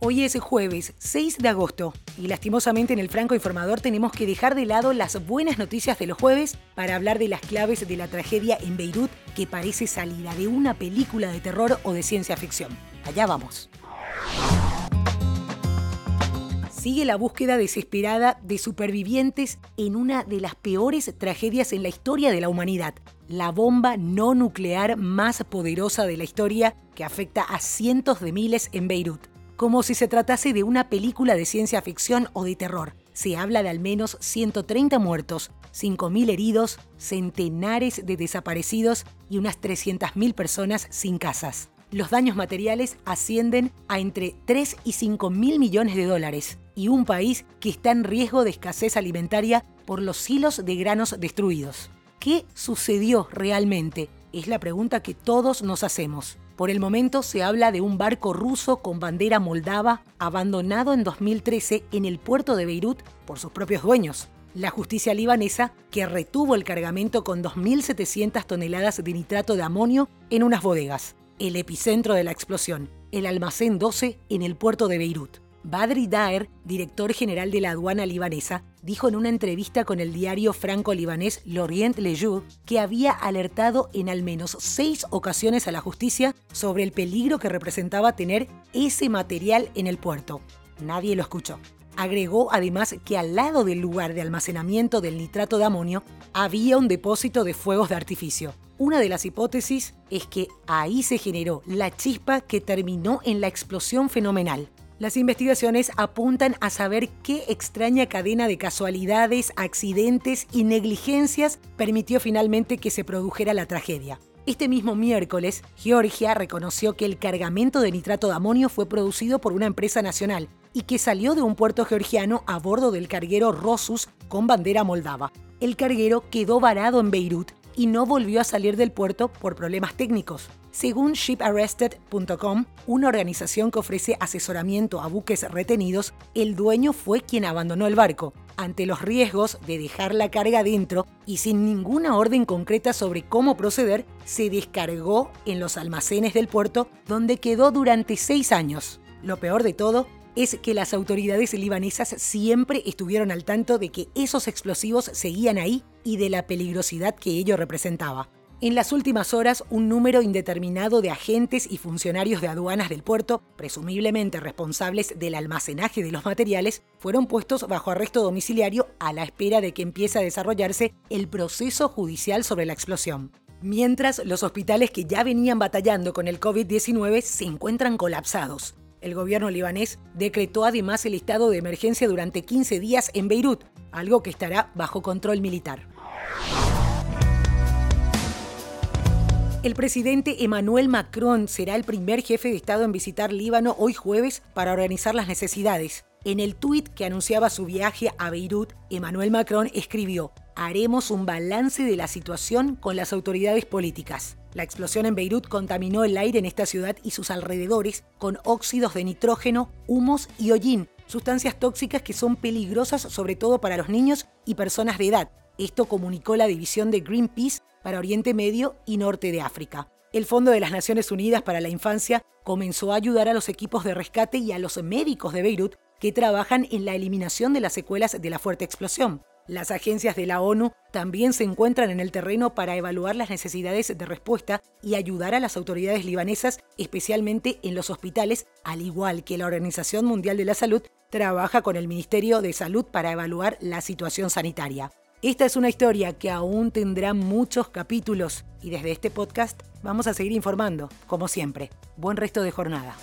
Hoy es jueves 6 de agosto y lastimosamente en el Franco Informador tenemos que dejar de lado las buenas noticias de los jueves para hablar de las claves de la tragedia en Beirut que parece salida de una película de terror o de ciencia ficción. Allá vamos. Sigue la búsqueda desesperada de supervivientes en una de las peores tragedias en la historia de la humanidad, la bomba no nuclear más poderosa de la historia que afecta a cientos de miles en Beirut como si se tratase de una película de ciencia ficción o de terror. Se habla de al menos 130 muertos, 5.000 heridos, centenares de desaparecidos y unas 300.000 personas sin casas. Los daños materiales ascienden a entre 3 y 5 mil millones de dólares y un país que está en riesgo de escasez alimentaria por los hilos de granos destruidos. ¿Qué sucedió realmente? Es la pregunta que todos nos hacemos. Por el momento se habla de un barco ruso con bandera moldava abandonado en 2013 en el puerto de Beirut por sus propios dueños. La justicia libanesa que retuvo el cargamento con 2.700 toneladas de nitrato de amonio en unas bodegas, el epicentro de la explosión, el almacén 12 en el puerto de Beirut. Badri Daer, director general de la aduana libanesa, dijo en una entrevista con el diario franco-libanés L'Orient Le Jour que había alertado en al menos seis ocasiones a la justicia sobre el peligro que representaba tener ese material en el puerto. Nadie lo escuchó. Agregó además que al lado del lugar de almacenamiento del nitrato de amonio había un depósito de fuegos de artificio. Una de las hipótesis es que ahí se generó la chispa que terminó en la explosión fenomenal. Las investigaciones apuntan a saber qué extraña cadena de casualidades, accidentes y negligencias permitió finalmente que se produjera la tragedia. Este mismo miércoles, Georgia reconoció que el cargamento de nitrato de amonio fue producido por una empresa nacional y que salió de un puerto georgiano a bordo del carguero Rosus con bandera moldava. El carguero quedó varado en Beirut y no volvió a salir del puerto por problemas técnicos. Según shiparrested.com, una organización que ofrece asesoramiento a buques retenidos, el dueño fue quien abandonó el barco, ante los riesgos de dejar la carga dentro y sin ninguna orden concreta sobre cómo proceder, se descargó en los almacenes del puerto donde quedó durante seis años. Lo peor de todo es que las autoridades libanesas siempre estuvieron al tanto de que esos explosivos seguían ahí y de la peligrosidad que ello representaba. En las últimas horas, un número indeterminado de agentes y funcionarios de aduanas del puerto, presumiblemente responsables del almacenaje de los materiales, fueron puestos bajo arresto domiciliario a la espera de que empiece a desarrollarse el proceso judicial sobre la explosión. Mientras, los hospitales que ya venían batallando con el COVID-19 se encuentran colapsados. El gobierno libanés decretó además el estado de emergencia durante 15 días en Beirut, algo que estará bajo control militar. El presidente Emmanuel Macron será el primer jefe de Estado en visitar Líbano hoy jueves para organizar las necesidades. En el tuit que anunciaba su viaje a Beirut, Emmanuel Macron escribió, haremos un balance de la situación con las autoridades políticas. La explosión en Beirut contaminó el aire en esta ciudad y sus alrededores con óxidos de nitrógeno, humos y hollín, sustancias tóxicas que son peligrosas sobre todo para los niños y personas de edad. Esto comunicó la división de Greenpeace para Oriente Medio y Norte de África. El Fondo de las Naciones Unidas para la Infancia comenzó a ayudar a los equipos de rescate y a los médicos de Beirut que trabajan en la eliminación de las secuelas de la fuerte explosión. Las agencias de la ONU también se encuentran en el terreno para evaluar las necesidades de respuesta y ayudar a las autoridades libanesas, especialmente en los hospitales, al igual que la Organización Mundial de la Salud trabaja con el Ministerio de Salud para evaluar la situación sanitaria. Esta es una historia que aún tendrá muchos capítulos y desde este podcast vamos a seguir informando, como siempre. Buen resto de jornada.